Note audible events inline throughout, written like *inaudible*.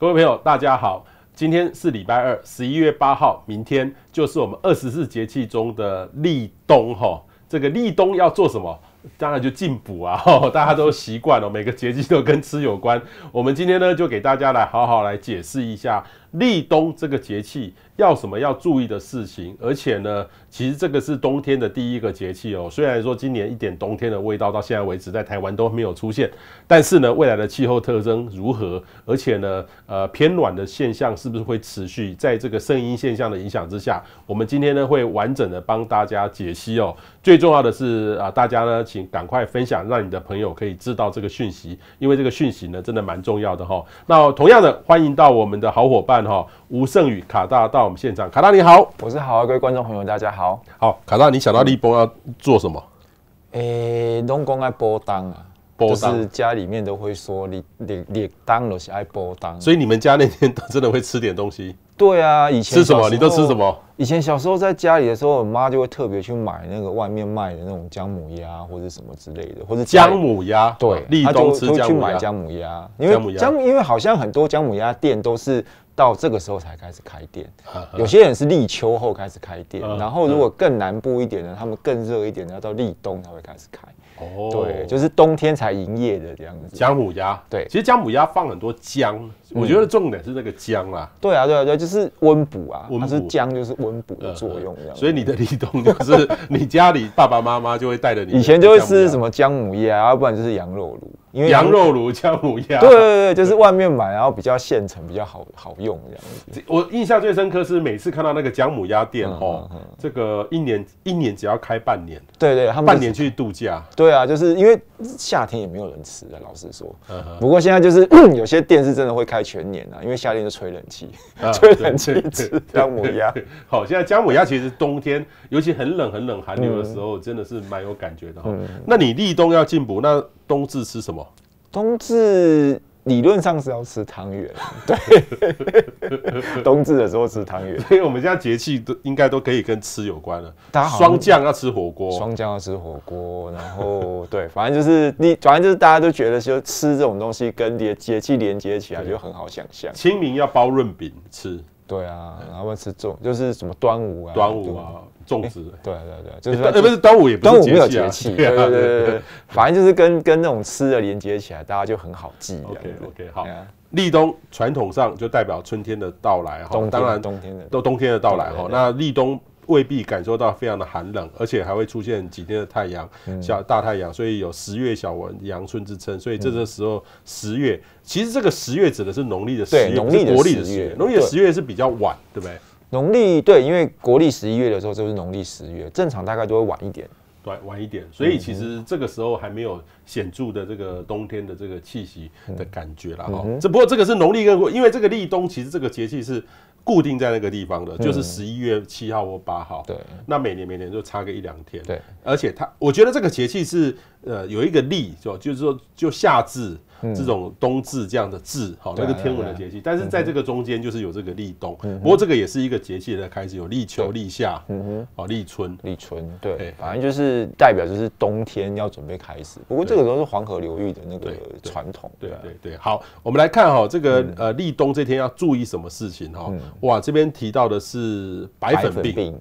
各位朋友，大家好，今天是礼拜二，十一月八号，明天就是我们二十四节气中的立冬哈。这个立冬要做什么？当然就进补啊，*laughs* 大家都习惯了，每个节气都跟吃有关。我们今天呢，就给大家来好好来解释一下立冬这个节气要什么要注意的事情，而且呢。其实这个是冬天的第一个节气哦。虽然说今年一点冬天的味道到现在为止在台湾都没有出现，但是呢，未来的气候特征如何？而且呢，呃，偏暖的现象是不是会持续？在这个声音现象的影响之下，我们今天呢会完整的帮大家解析哦。最重要的是啊，大家呢请赶快分享，让你的朋友可以知道这个讯息，因为这个讯息呢真的蛮重要的哈。那同样的，欢迎到我们的好伙伴哈吴胜宇卡大到我们现场。卡大你好，我是好，各位观众朋友大家好。好，卡大，你想到立波要做什么？诶、欸，拢讲爱波动啊，就是家里面都会说立立立冬就是爱补冬，所以你们家那天都真的会吃点东西？对啊，以前吃什么？你都吃什么？以前小时候在家里的时候，我妈就会特别去买那个外面卖的那种姜母鸭或者什么之类的，或者姜母鸭。对，立冬吃姜母鸭。会去买姜母鸭，因为姜，因为好像很多姜母鸭店都是。到这个时候才开始开店，有些人是立秋后开始开店，然后如果更南部一点的，他们更热一点的，要到立冬才会开始开。哦，对，就是冬天才营业的这样子。姜母鸭，对，其实姜母鸭放很多姜，我觉得重点是那个姜啦。对啊，对啊，对，就是温补啊，它是姜就是温补的作用这样。所以你的立冬就是 *laughs* 你家里爸爸妈妈就会带着你，以前就会吃什么姜母鸭，要不然就是羊肉炉。因为羊肉炉姜母鸭，对对对，就是外面买，然后比较现成，比较好好用这样子。我印象最深刻是每次看到那个姜母鸭店哦，这个一年一年只要开半年，对对，他们半年去度假。对啊，就是因为夏天也没有人吃的，老实说。不过现在就是 *coughs* 有些店是真的会开全年啊，因为夏天就吹冷气，*laughs* 吹冷气吃姜母鸭。好，现在姜母鸭其实冬天，尤其很冷很冷寒流的时候，真的是蛮有感觉的哈。那你立冬要进补那？冬至吃什么？冬至理论上是要吃汤圆，*laughs* 对。*laughs* 冬至的时候吃汤圆，所以我们家节气都应该都可以跟吃有关了。霜降要吃火锅，霜降要吃火锅，然后 *laughs* 对，反正就是你，反正就是大家都觉得就吃这种东西跟节节气连接起来就很好想象。清明要包润饼吃，对啊，然后吃粽，就是什么端午啊，端午啊。粽子，对对对，就是呃不是端午也不是节气，对对对对，反正就是跟跟那种吃的连接起来，大家就很好记。OK OK 好，立冬传统上就代表春天的到来哈，当然冬天的。都冬天的到来哈。那立冬未必感受到非常的寒冷，而且还会出现几天的太阳，小大太阳，所以有十月小文阳春之称。所以这个时候十月，其实这个十月指的是农历的十月，农历的十月，农历的十月是比较晚，对不对？农历对，因为国历十一月的时候就是农历十月，正常大概就会晚一点，对，晚一点。所以其实这个时候还没有显著的这个冬天的这个气息的感觉了哈。只不过这个是农历跟因为这个立冬，其实这个节气是固定在那个地方的，就是十一月七号或八号。对，那每年每年就差个一两天。对，而且它，我觉得这个节气是呃有一个立，就就是说就夏至。这种冬至这样的至，好，那个天文的节气，但是在这个中间就是有这个立冬，不过这个也是一个节气的开始，有立秋、立夏，嗯哼，哦，立春、立春，对，反正就是代表就是冬天要准备开始。不过这个都是黄河流域的那个传统，对对对。好，我们来看哈，这个呃立冬这天要注意什么事情哈？哇，这边提到的是白粉病，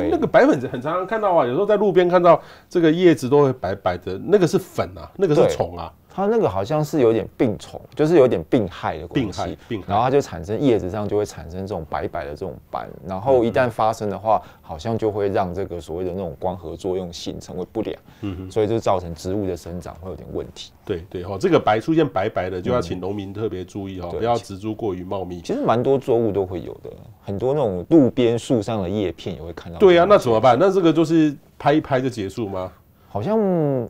哎，那个白粉很常常看到啊，有时候在路边看到这个叶子都会白白的，那个是粉啊，那个是虫啊。它那个好像是有点病虫，就是有点病害的关系，病害，然后它就产生叶子上就会产生这种白白的这种斑，然后一旦发生的话，好像就会让这个所谓的那种光合作用性成为不良，嗯哼，所以就造成植物的生长会有点问题。对对哈，这个白出现白白的，就要请农民特别注意哈，不要植株过于茂密。其实蛮多作物都会有的，很多那种路边树上的叶片也会看到。对啊，那怎么办？那这个就是拍一拍就结束吗？好像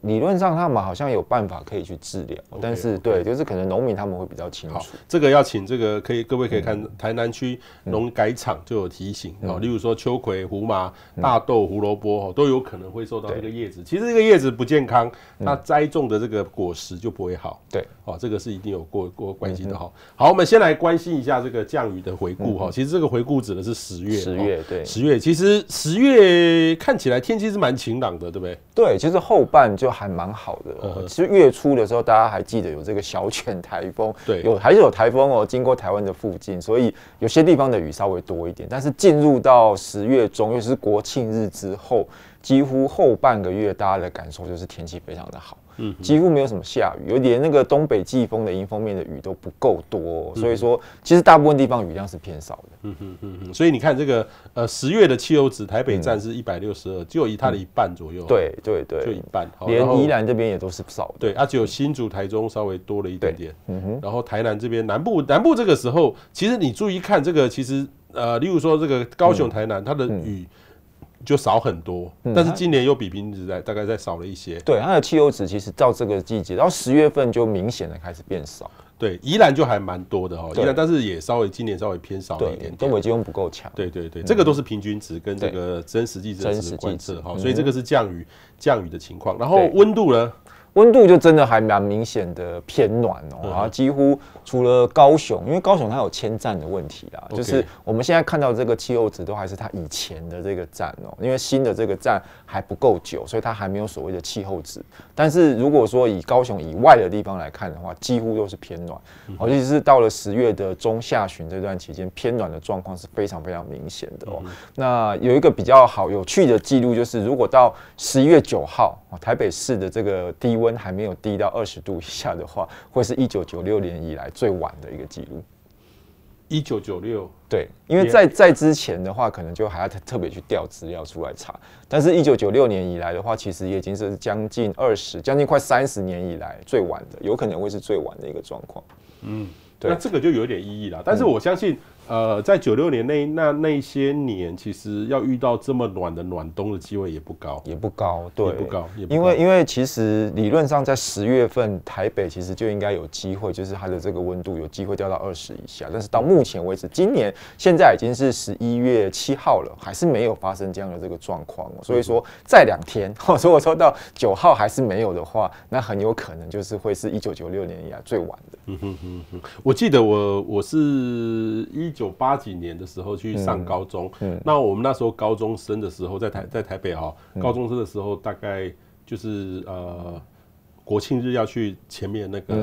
理论上他们好像有办法可以去治疗，但是对，就是可能农民他们会比较清楚。这个要请这个可以各位可以看台南区农改场就有提醒哦，例如说秋葵、胡麻、大豆、胡萝卜哦，都有可能会受到这个叶子。其实这个叶子不健康，那栽种的这个果实就不会好。对，哦，这个是一定有过过关系的哈。好，我们先来关心一下这个降雨的回顾哈。其实这个回顾指的是十月，十月对，十月其实十月看起来天气是蛮晴朗的，对不对？对，其实后半就还蛮好的、哦。嗯、其实月初的时候，大家还记得有这个小犬台风，对，有还是有台风哦，经过台湾的附近，所以有些地方的雨稍微多一点。但是进入到十月中，又是国庆日之后，几乎后半个月，大家的感受就是天气非常的好。嗯，几乎没有什么下雨，有点那个东北季风的迎风面的雨都不够多，所以说其实大部分地方雨量是偏少的。嗯哼嗯嗯，所以你看这个呃十月的气油值，台北站是一百六十二，只有以它的一半左右。对对对，就一半。连宜兰这边也都是少的。对，啊，只有新竹、台中稍微多了一点点。嗯哼。然后台南这边南部南部这个时候，其实你注意看这个，其实呃，例如说这个高雄、台南，它的雨。就少很多，但是今年又比平时在大概再少了一些。对，它的汽油值其实到这个季节，到十月份就明显的开始变少。对，宜兰就还蛮多的哈，宜兰但是也稍微今年稍微偏少了一点点。东北季风不够强。对对对，这个都是平均值跟这个真实际真实观测哈，所以这个是降雨降雨的情况。然后温度呢？温度就真的还蛮明显的偏暖哦，然后几乎除了高雄，因为高雄它有迁站的问题啦，就是我们现在看到这个气候值都还是它以前的这个站哦，因为新的这个站还不够久，所以它还没有所谓的气候值。但是如果说以高雄以外的地方来看的话，几乎都是偏暖，尤其是到了十月的中下旬这段期间，偏暖的状况是非常非常明显的哦。那有一个比较好有趣的记录，就是如果到十一月九号，台北市的这个低温还没有低到二十度以下的话，会是一九九六年以来最晚的一个记录。一九九六，对，因为在在之前的话，可能就还要特特别去调资料出来查。但是，一九九六年以来的话，其实也已经是将近二十，将近快三十年以来最晚的，有可能会是最晚的一个状况。嗯，对，那这个就有点意义了。但是我相信。呃，在九六年那那那些年，其实要遇到这么暖的暖冬的机会也不高，也不高，对，也不高，也不高。因为因为其实理论上在十月份，台北其实就应该有机会，就是它的这个温度有机会掉到二十以下。但是到目前为止，今年现在已经是十一月七号了，还是没有发生这样的这个状况。所以说，再两天，如果说到九号还是没有的话，那很有可能就是会是一九九六年以来最晚的。嗯哼哼哼，我记得我我是一。一九八几年的时候去上高中，嗯，嗯，那我们那时候高中生的时候，在台在台北哈，高中生的时候大概就是呃，国庆日要去前面那个，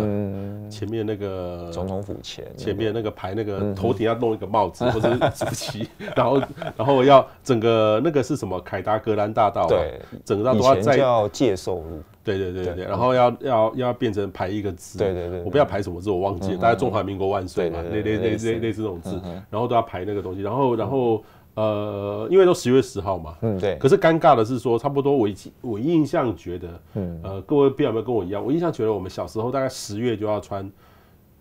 前面那个总统府前，前面那个排那个头顶要弄一个帽子 *laughs* 或者是主旗，*laughs* 然后然后要整个那个是什么凯达格兰大道，对，整个道都要在叫介寿路。对对对对，然后要要要变成排一个字，对对对，我不要排什么字，我忘记了，大概中华民国万岁嘛，类类类类类似这种字，然后都要排那个东西，然后然后呃，因为都十月十号嘛，嗯对，可是尴尬的是说，差不多我我印象觉得，嗯呃，各位不知道有没有跟我一样，我印象觉得我们小时候大概十月就要穿。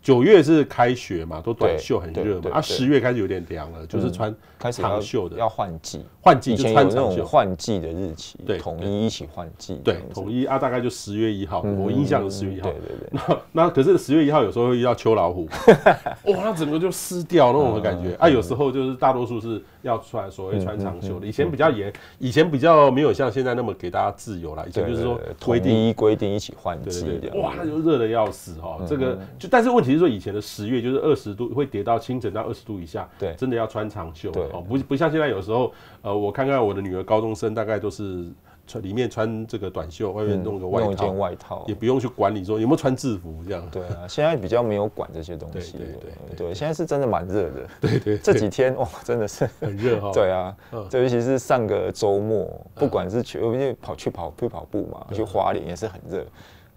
九月是开学嘛，都短袖很热嘛。啊，十月开始有点凉了，就是穿长袖的。要换季，换季就穿长袖。换季的日期，对，统一一起换季。对，统一啊，大概就十月一号，我印象是十月一号。对对对。*laughs* 那那可是十月一号有时候会遇到秋老虎，*laughs* 哇，那整个就湿掉那种的感觉啊。有时候就是大多数是要穿所谓穿长袖的。以前比较严，以前比较没有像现在那么给大家自由啦。以前就是说规定规定一起换季，哇，那就热的要死哈。这个就但是问题。是说以前的十月就是二十度，会跌到清晨到二十度以下，对，真的要穿长袖，对哦，不不像现在有时候，呃，我看看我的女儿高中生大概都是穿里面穿这个短袖，外面弄个外套，件外套，也不用去管理说有没有穿制服这样。对啊，现在比较没有管这些东西，对对对，现在是真的蛮热的，对对，这几天哇，真的是很热哈。*laughs* 对啊，这尤其是上个周末，不管是去因为跑去跑去跑步嘛，去花莲也是很热。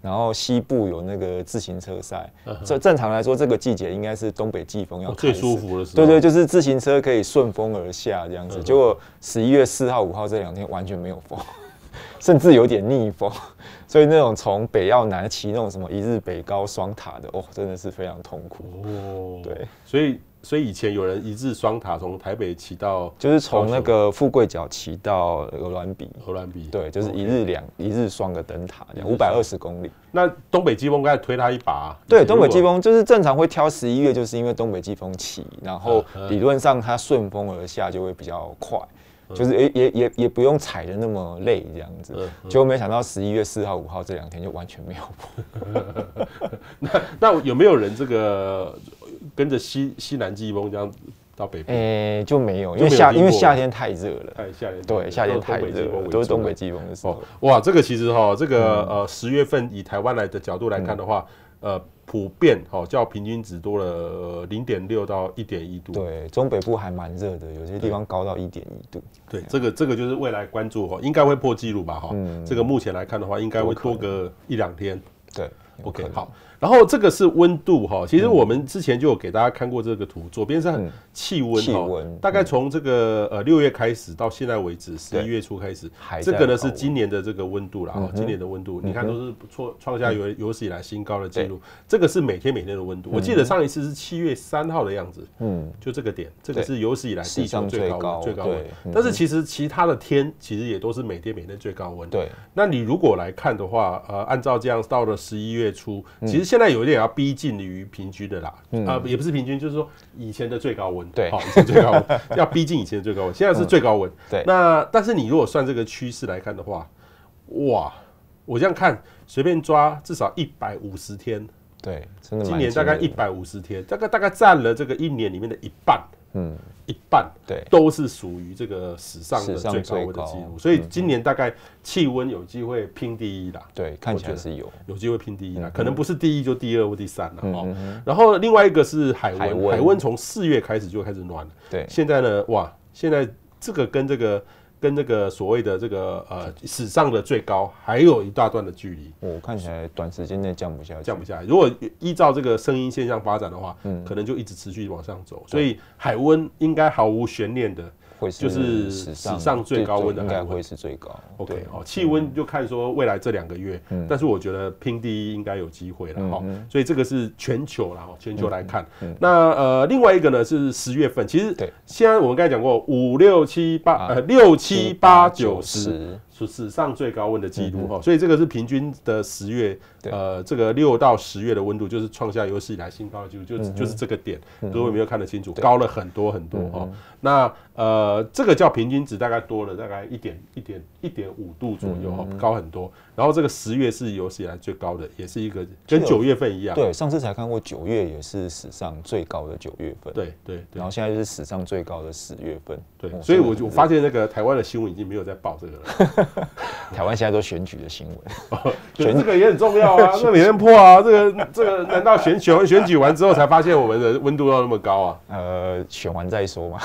然后西部有那个自行车赛，这正常来说，这个季节应该是东北季风要最舒服的时候。对对，就是自行车可以顺风而下这样子。结果十一月四号、五号这两天完全没有风，*laughs* 甚至有点逆风，*laughs* 所以那种从北要南骑那种什么一日北高双塔的，哦，真的是非常痛苦。哦，对，所以。所以以前有人一日双塔从台北骑到，就是从那个富贵角骑到鹅銮鼻。鹅銮鼻，对，就是一日两一日双个灯塔，五百二十公里。那东北季风该推他一把。对，东北季风就是正常会挑十一月，就是因为东北季风起，然后理论上它顺风而下就会比较快。就是也也也也不用踩的那么累这样子，结果没想到十一月四号、五号这两天就完全没有 *laughs* 那那有没有人这个跟着西西南季风这样到北部？诶，就没有，因为夏因为夏天太热了，太夏天对夏天太热，都是东北季风的时候。哇，这个其实哈，这个呃十月份以台湾来的角度来看的话，呃。普遍哦，较平均值多了零点六到一点一度。对，中北部还蛮热的，有些地方高到一点一度。对，这个这个就是未来关注哈，应该会破纪录吧哈。嗯，这个目前来看的话，应该会多个一两天。对，OK，好。然后这个是温度哈，其实我们之前就有给大家看过这个图，左边是气温哈，大概从这个呃六月开始到现在为止，十一月初开始，这个呢是今年的这个温度了哈，今年的温度你看都是不错，创下有有史以来新高的记录。这个是每天每天的温度，我记得上一次是七月三号的样子，嗯，就这个点，这个是有史以来地球最高最高温。但是其实其他的天其实也都是每天每天最高温。对，那你如果来看的话，呃，按照这样到了十一月初，其实。现在有一点要逼近于平均的啦，啊、也不是平均，就是说以前的最高温，对，好，以前最高温。*laughs* 要逼近以前的最高温，现在是最高温，嗯，对。那但是你如果算这个趋势来看的话，哇，我这样看，随便抓至少一百五十天，对，真的，今年大概一百五十天，大概大概占了这个一年里面的一半。嗯，一半对，都是属于这个史上的最高温的记录，所以今年大概气温有机会拼第一啦。对，看起来是有有机会拼第一啦，可能不是第一就第二或第三了哦。然后另外一个是海温，海温从四月开始就开始暖了。对，现在呢，哇，现在这个跟这个。跟那个所谓的这个呃史上的最高还有一大段的距离，我看起来短时间内降不下来，降不下来。如果依照这个声音现象发展的话，嗯，可能就一直持续往上走。所以海温应该毫无悬念的。就是史上最高温的，应该会是最高。OK，好，气温就看说未来这两个月，但是我觉得拼第一应该有机会了哈。所以这个是全球了哈，全球来看。那呃，另外一个呢是十月份，其实现在我们刚才讲过五六七八呃六七八九十是。史上最高温的记录哈，所以这个是平均的十月，呃，这个六到十月的温度就是创下有史以来新高的记录，就就是这个点，各位没有看得清楚？高了很多很多哈。那呃，这个叫平均值，大概多了大概一点一点一点五度左右哈，高很多。然后这个十月是有史以来最高的，也是一个跟九月份一样。对，上次才看过九月也是史上最高的九月份。对对。然后现在就是史上最高的十月份。对，所以我就发现那个台湾的新闻已经没有在报这个了。*laughs* 台湾现在都选举的新闻，*laughs* 选这个也很重要啊。*laughs* 那每天破啊，这个这个难道选选选举完之后才发现我们的温度要那么高啊？呃，选完再说嘛。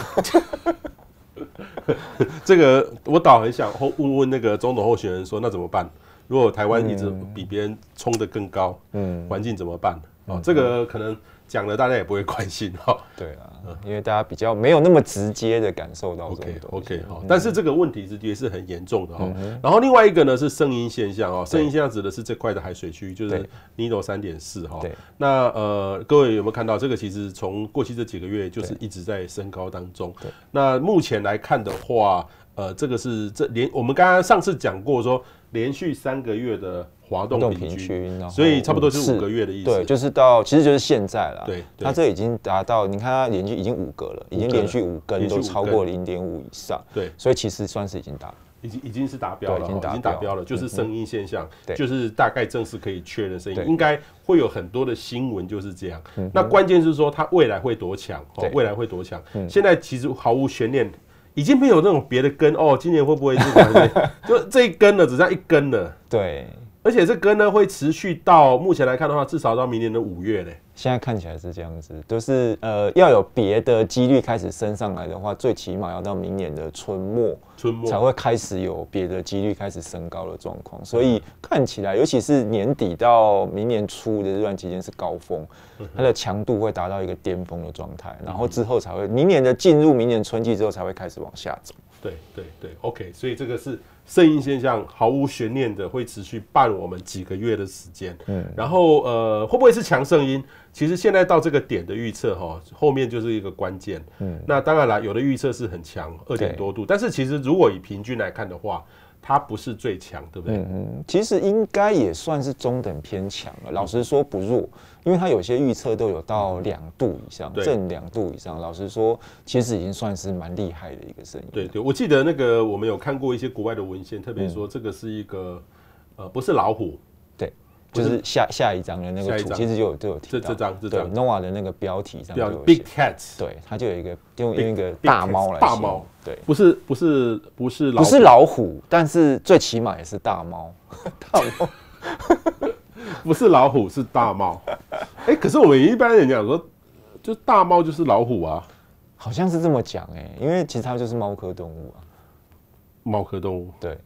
*laughs* 这个我倒很想问问那个总统候选人说，那怎么办？如果台湾一直比别人冲得更高，嗯，环境怎么办？哦，这个可能。讲了，大家也不会关心哈。对啊，因为大家比较没有那么直接的感受到这个 OK OK 好，但是这个问题是也是很严重的哈。然后另外一个呢是声音现象哦，声音现象指的是这块的海水区，就是尼罗三点四哈。那呃，各位有没有看到这个？其实从过去这几个月就是一直在升高当中。那目前来看的话，呃，这个是这连我们刚刚上次讲过说，连续三个月的。滑动平均，所以差不多是五个月的意思。对，就是到，其实就是现在了。对，它这已经达到，你看它连续已经五个了，已经连续五根都超过零点五以上。对，所以其实算是已经达，已经已经是达标了，已经达标了，就是声音现象，就是大概正式可以确认声音，应该会有很多的新闻就是这样。那关键是说它未来会多强？哦，未来会多强？现在其实毫无悬念，已经没有那种别的根哦，今年会不会是就这一根了，只剩一根了。*laughs* 对。而且这根呢会持续到目前来看的话，至少到明年的五月嘞。现在看起来是这样子，就是呃要有别的几率开始升上来的话，最起码要到明年的春末，春末才会开始有别的几率开始升高的状况。所以看起来，尤其是年底到明年初的这段期间是高峰，它的强度会达到一个巅峰的状态，然后之后才会明年的进入明年春季之后才会开始往下走。对对对，OK，所以这个是。圣婴现象毫无悬念的会持续伴我们几个月的时间，嗯，然后呃会不会是强圣婴？其实现在到这个点的预测哈，后面就是一个关键，嗯，那当然了，有的预测是很强，二点多度，但是其实如果以平均来看的话。它不是最强，对不对？嗯嗯，其实应该也算是中等偏强了。老实说不弱，因为它有些预测都有到两度以上，正两度以上。老实说，其实已经算是蛮厉害的一个声音。对对，我记得那个我们有看过一些国外的文献，特别说这个是一个呃不是老虎，对，就是下下一张的那个图，其实就有就有提到。这这张这张 NOAA 的那个标题上 Big Cats，对，它就有一个用用一个大猫来，大猫，对，不是不是不是不是老虎，但是最起码也是大猫，*laughs* 大猫，*laughs* *laughs* 不是老虎是大猫，*laughs* 哎，可是我们一般人讲说，就大猫就是老虎啊，好像是这么讲哎，因为其实它就是猫科动物啊，猫科动物，对。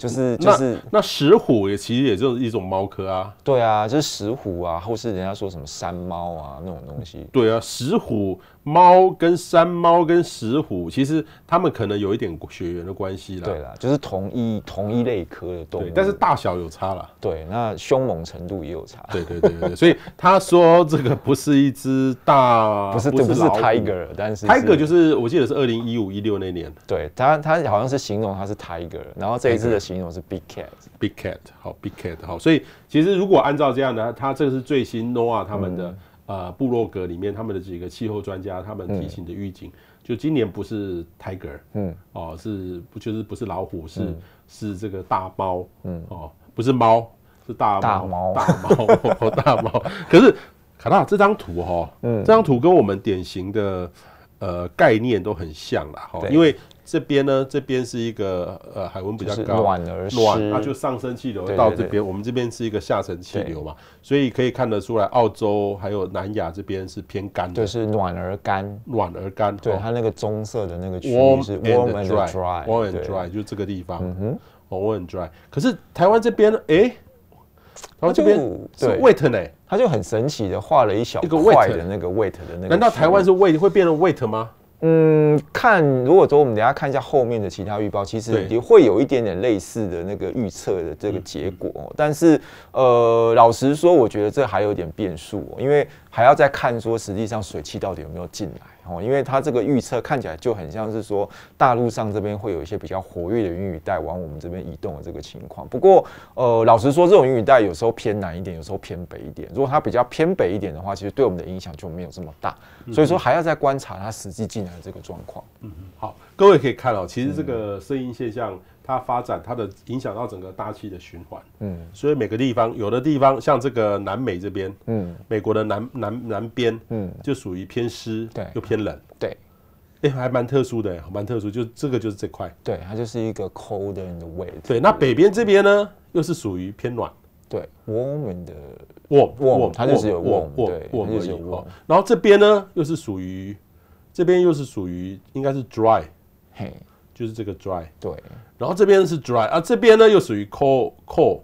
就是就是那，那石虎也其实也就是一种猫科啊。对啊，就是石虎啊，或是人家说什么山猫啊那种东西。对啊，石虎。猫跟山猫跟石虎，其实它们可能有一点血缘的关系啦。对啦，就是同一同一类科的动物，但是大小有差啦。对，那凶猛程度也有差。对对对对，所以他说这个不是一只大，*laughs* 不是不是 tiger，但是 tiger 就是我记得是二零一五一六那年。对，他他好像是形容它是 tiger，然后这一次的形容是 big cat。big cat，好 big cat，好，所以其实如果按照这样的，它这个是最新 NOAA 他们的。嗯呃，部落格里面他们的几个气候专家，他们提醒的预警，嗯、就今年不是 tiger，嗯，哦，是不就是不是老虎，是、嗯、是这个大猫，嗯，哦，不是猫，是大大猫，大猫，*laughs* 大猫。可是卡纳这张图哈、这张图跟我们典型的呃概念都很像啦，哈，因为。这边呢，这边是一个呃海温比较高，暖而暖，它就上升气流到这边。我们这边是一个下沉气流嘛，所以可以看得出来，澳洲还有南亚这边是偏干的，就是暖而干，暖而干。对，它那个棕色的那个区域是 warm and dry，warm and dry，就这个地方，嗯哼，warm and dry。可是台湾这边呢，哎，然后这边是 wet 呢，它就很神奇的画了一小块的那个 wet 的那个。难道台湾是 wet 会变成 wet 吗？嗯，看，如果说我们等下看一下后面的其他预报，其实也会有一点点类似的那个预测的这个结果，嗯、但是呃，老实说，我觉得这还有点变数，因为还要再看说实际上水汽到底有没有进来。哦，因为它这个预测看起来就很像是说，大陆上这边会有一些比较活跃的云雨带往我们这边移动的这个情况。不过，呃，老实说，这种云雨带有时候偏南一点，有时候偏北一点。如果它比较偏北一点的话，其实对我们的影响就没有这么大。所以说，还要再观察它实际进来的这个状况。嗯，好，各位可以看到，其实这个声音现象。它发展，它的影响到整个大气的循环，嗯，所以每个地方，有的地方像这个南美这边，嗯，美国的南南南边，嗯，就属于偏湿，对，又偏冷，对，哎，还蛮特殊的，蛮特殊，就这个就是这块，对，它就是一个 cold in the way，对，那北边这边呢，又是属于偏暖，对，warm in the warm warm，它就是有 warm，对，warm 而已，然后这边呢，又是属于，这边又是属于应该是 dry，嘿。就是这个 dry，对，然后这边是 dry，啊，这边呢又属于 cold cold，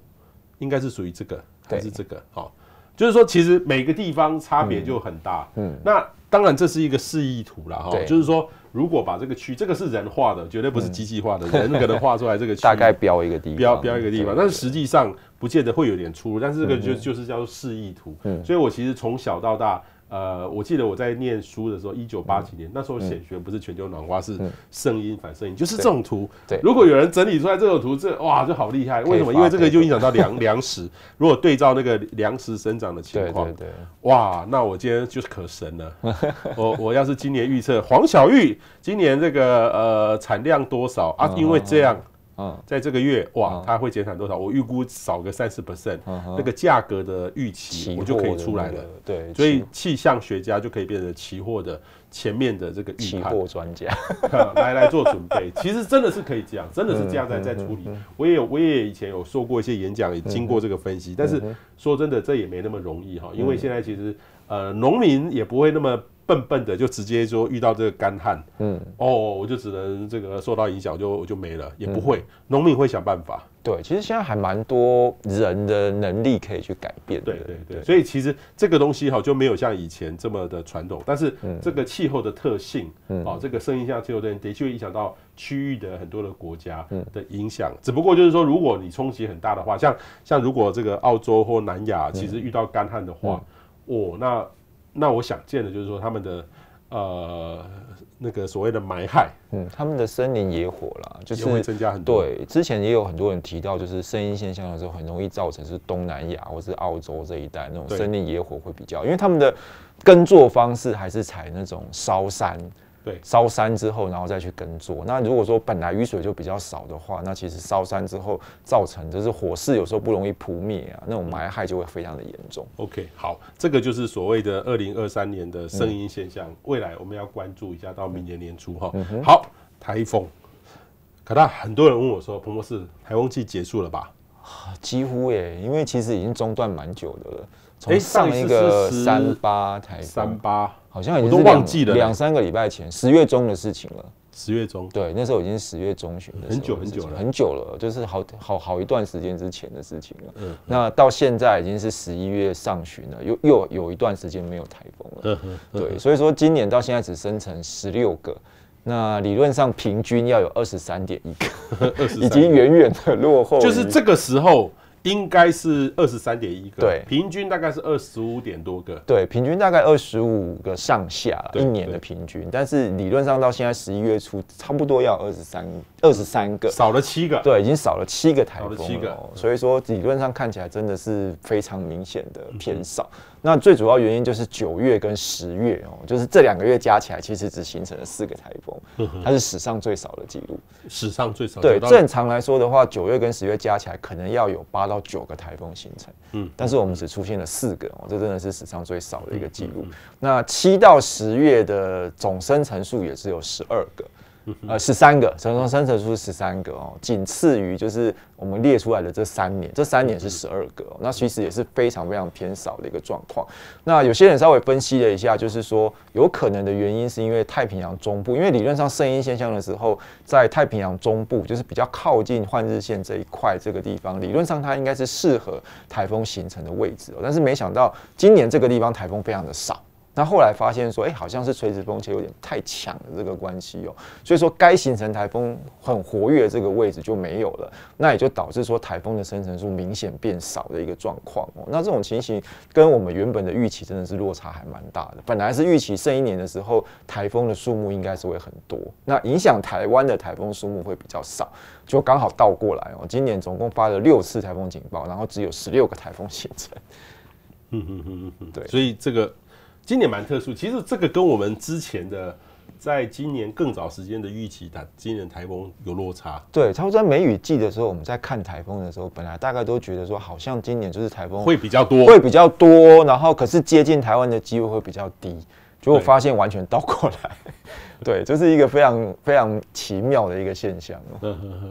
应该是属于这个还是这个？好，就是说其实每个地方差别就很大。嗯，那当然这是一个示意图啦，哈，就是说如果把这个区，这个是人画的，绝对不是机器画的，人可能画出来这个区，*laughs* 大概标一个地方，标标一个地方，但是实际上不见得会有点出入，但是这个就就是叫做示意图。嗯，所以我其实从小到大。呃，我记得我在念书的时候，一九八几年，那时候显学不是全球暖化，是声音反声音，就是这种图。对，如果有人整理出来这种图，这哇就好厉害。为什么？因为这个就影响到粮粮食。*laughs* 如果对照那个粮食生长的情况，对对，哇，那我今天就是可神了。*laughs* 我我要是今年预测黄小玉今年这个呃产量多少啊？因为这样。嗯，在这个月哇，它会减产多少？我预估少个三十 percent，那个价格的预期我就可以出来了。对，所以气象学家就可以变成期货的前面的这个预判专家，*laughs* 来来做准备。其实真的是可以这样，真的是这样在在处理。我也有，我也以前有说过一些演讲，也经过这个分析。但是说真的，这也没那么容易哈，因为现在其实呃，农民也不会那么。笨笨的就直接说遇到这个干旱，嗯，哦，我就只能这个受到影响就我就没了，也不会，农民会想办法。对，其实现在还蛮多人的能力可以去改变。对对对，所以其实这个东西哈就没有像以前这么的传统，但是这个气候的特性，嗯、哦，这个声音像气候的的确影响到区域的很多的国家的影响。只不过就是说，如果你冲击很大的话，像像如果这个澳洲或南亚其实遇到干旱的话，哦，那。那我想见的就是说他们的呃那个所谓的埋害，嗯，他们的森林野火啦，就是会增加很多。对，之前也有很多人提到，就是声音现象的时候，很容易造成是东南亚或是澳洲这一带那种森林野火会比较，因为他们的耕作方式还是采那种烧山。对，烧山之后，然后再去耕作。那如果说本来雨水就比较少的话，那其实烧山之后造成就是火势有时候不容易扑灭啊，那种霾害就会非常的严重。OK，好，这个就是所谓的二零二三年的圣婴现象，嗯、未来我们要关注一下，到明年年初哈。嗯、好，台风，可大很多人问我说，彭博士，台风季结束了吧？几乎耶，因为其实已经中断蛮久的了。从上一个三八台风，三八好像已经都忘记了两三个礼拜前，十月中的事情了。十月中，对，那时候已经十月中旬的，很久很久了，很久了，就是好好好一段时间之前的事情了。嗯，那到现在已经是十一月上旬了，又又有一段时间没有台风了。嗯嗯，对，所以说今年到现在只生成十六个，那理论上平均要有二十三点一个，*laughs* 已经远远的落后。就是这个时候。应该是二十三点一个，对，平均大概是二十五点多个，对，平均大概二十五个上下，一年的平均。但是理论上到现在十一月初，差不多要二十三二十三个，少了七个，对，已经少了七个台风了，七个，所以说理论上看起来真的是非常明显的偏少。嗯那最主要原因就是九月跟十月哦，就是这两个月加起来，其实只形成了四个台风，它是史上最少的记录。史上最少。对，正常来说的话，九月跟十月加起来可能要有八到九个台风形成，嗯，但是我们只出现了四个哦，这真的是史上最少的一个记录。那七到十月的总生成数也只有十二个。呃，十三个，成功生成数十三个哦，仅次于就是我们列出来的这三年，这三年是十二个，那其实也是非常非常偏少的一个状况。那有些人稍微分析了一下，就是说有可能的原因是因为太平洋中部，因为理论上圣婴现象的时候，在太平洋中部就是比较靠近换日线这一块这个地方，理论上它应该是适合台风形成的位置哦，但是没想到今年这个地方台风非常的少。那后来发现说，哎、欸，好像是垂直风切有点太强的这个关系哦，所以说该形成台风很活跃的这个位置就没有了，那也就导致说台风的生成数明显变少的一个状况哦。那这种情形跟我们原本的预期真的是落差还蛮大的。本来是预期剩一年的时候台风的数目应该是会很多，那影响台湾的台风数目会比较少，就刚好倒过来哦。今年总共发了六次台风警报，然后只有十六个台风形成。嗯嗯嗯嗯嗯，对，所以这个。今年蛮特殊，其实这个跟我们之前的，在今年更早时间的预期，它今年台风有落差。对，差不多在梅雨季的时候，我们在看台风的时候，本来大概都觉得说，好像今年就是台风会比较多，会比较多，然后可是接近台湾的机会会比较低，结果发现完全倒过来。*laughs* 对，这是一个非常非常奇妙的一个现象。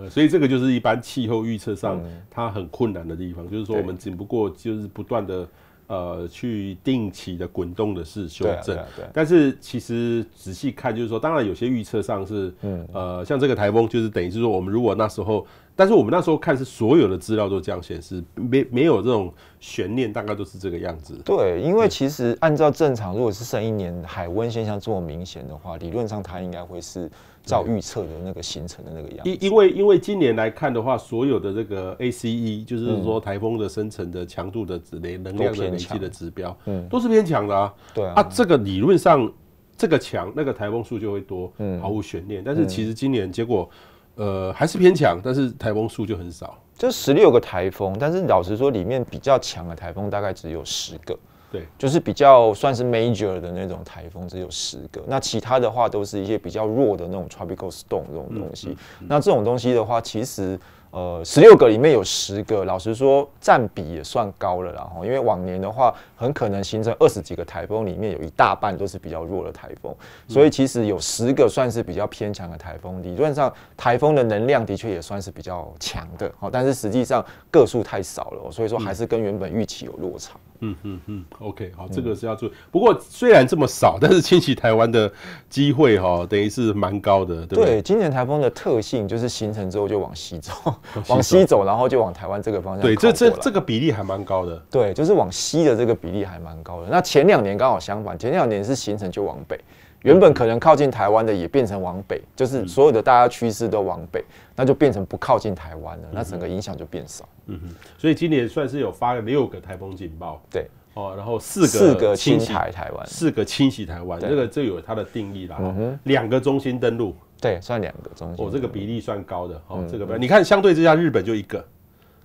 所以这个就是一般气候预测上它很困难的地方，就是说我们只不过就是不断的。呃，去定期的滚动的是修正，但是其实仔细看，就是说，当然有些预测上是，嗯，呃，像这个台风，就是等于是说，我们如果那时候，但是我们那时候看是所有的资料都这样显示，没没有这种悬念，大概都是这个样子。对，因为其实按照正常，如果是剩一年海温现象这么明显的话，理论上它应该会是。照预测的那个形成的那个样子，因因为因为今年来看的话，所有的这个 ACE 就是说台风的生成的强度的指雷能量的累积的指标，嗯，都是偏强的啊。对啊，啊，这个理论上这个强，那个台风数就会多，嗯，毫无悬念。但是其实今年结果，呃，还是偏强，但是台风数就很少。就十六个台风，但是老实说，里面比较强的台风大概只有十个。对，就是比较算是 major 的那种台风，只有十个。那其他的话都是一些比较弱的那种 tropical storm 这种东西。那这种东西的话，其实。呃，十六个里面有十个，老实说占比也算高了啦。因为往年的话，很可能形成二十几个台风里面有一大半都是比较弱的台风，所以其实有十个算是比较偏强的台风。理论上，台风的能量的确也算是比较强的，但是实际上个数太少了，所以说还是跟原本预期有落差。嗯嗯嗯，OK，好，这个是要注意。不过虽然这么少，*laughs* 但是侵袭台湾的机会哈，等于是蛮高的，对不对？对，今年台风的特性就是形成之后就往西走。*laughs* 往西走，然后就往台湾这个方向。对，这这这个比例还蛮高的。对，就是往西的这个比例还蛮高的。那前两年刚好相反，前两年是形成就往北，原本可能靠近台湾的也变成往北，就是所有的大家趋势都往北，那就变成不靠近台湾了，那整个影响就变少。嗯哼。所以今年算是有发了六个台风警报。对。哦，然后四个四个侵袭台湾，四个侵袭台湾，这个这有它的定义啦。嗯。两个中心登陆。对，算两个中心。哦，这个比例算高的。哦，这个比你看，相对之下，日本就一个，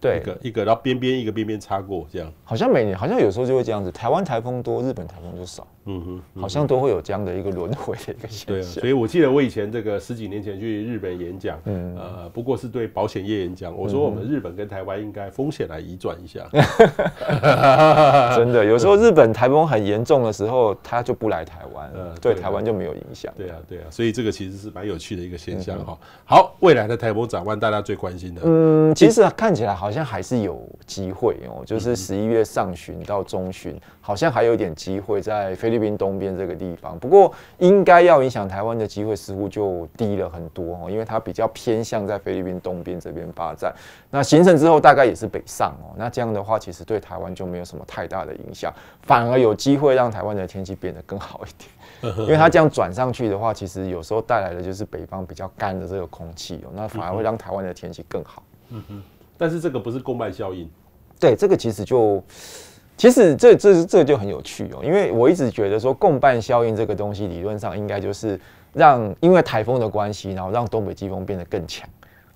对，一个一个，然后边边一个边边擦过这样。好像每年好像有时候就会这样子，台湾台风多，日本台风就少。嗯哼，嗯好像都会有这样的一个轮回的一个现象。对啊，所以我记得我以前这个十几年前去日本演讲，嗯，呃，不过是对保险业演讲。我说我们日本跟台湾应该风险来移转一下。*laughs* 真的，有时候日本台风很严重的时候，他就不来台湾，呃，对台湾就没有影响。对啊，对啊，所以这个其实是蛮有趣的一个现象哈。好，未来的台风展望，大家最关心的，嗯，其实看起来好像还是有机会哦，就是十一月上旬到中旬，好像还有一点机会在菲律宾东边这个地方。不过，应该要影响台湾的机会似乎就低了很多哦，因为它比较偏向在菲律宾东边这边发展。那形成之后，大概也是北上哦。那这样的话，其实对台湾就没有什么太大的影响，反而有机会让台湾的天气变得更好一点。因为它这样转上去的话，其实有时候带来的就是北方比较干的这个空气哦，那反而会让台湾的天气更好。嗯哼。但是这个不是共伴效应。对，这个其实就。其实这这这就很有趣哦，因为我一直觉得说共伴效应这个东西，理论上应该就是让因为台风的关系，然后让东北季风变得更强。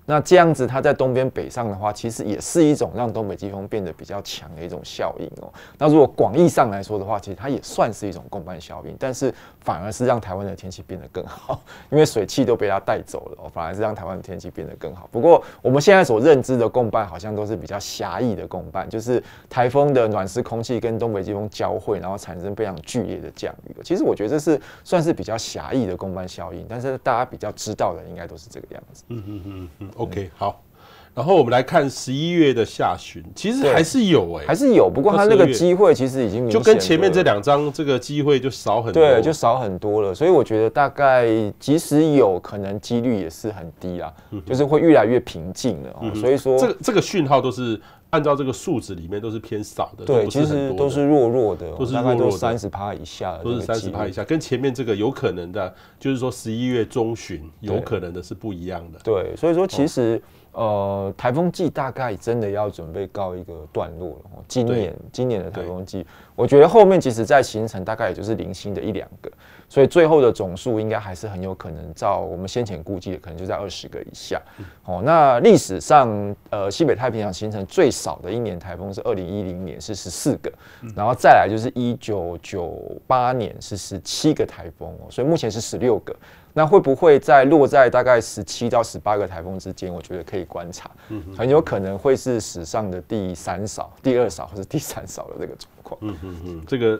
那这样子，它在东边北上的话，其实也是一种让东北季风变得比较强的一种效应哦。那如果广义上来说的话，其实它也算是一种共伴效应，但是反而是让台湾的天气变得更好，因为水汽都被它带走了哦，反而是让台湾的天气变得更好。不过我们现在所认知的共伴，好像都是比较狭义的共伴，就是台风的暖湿空气跟东北季风交汇，然后产生非常剧烈的降雨。其实我觉得这是算是比较狭义的共伴效应，但是大家比较知道的应该都是这个样子。嗯嗯嗯嗯。OK，好，然后我们来看十一月的下旬，其实还是有哎、欸，还是有，不过它那个机会其实已经就跟前面这两张这个机会就少很多，对，就少很多了。所以我觉得大概即使有可能几率也是很低啊，就是会越来越平静了。嗯、所以说这个这个讯号都是按照这个数值里面都是偏少的，对，其实都是弱弱的，都是大概都三十趴以下，都是三十趴以下，跟前面这个有可能的，就是说十一月中旬有可能的是不一样的。对，所以说其实。呃，台风季大概真的要准备告一个段落了。今年今年的台风季，我觉得后面其实在形成大概也就是零星的一两个，所以最后的总数应该还是很有可能照我们先前估计的，可能就在二十个以下。哦，那历史上呃西北太平洋形成最少的一年台风是二零一零年是十四个，然后再来就是一九九八年是十七个台风哦，所以目前是十六个。那会不会在落在大概十七到十八个台风之间？我觉得可以观察，很有可能会是史上的第三少、第二少或者第三少的这个状况。嗯嗯嗯，这个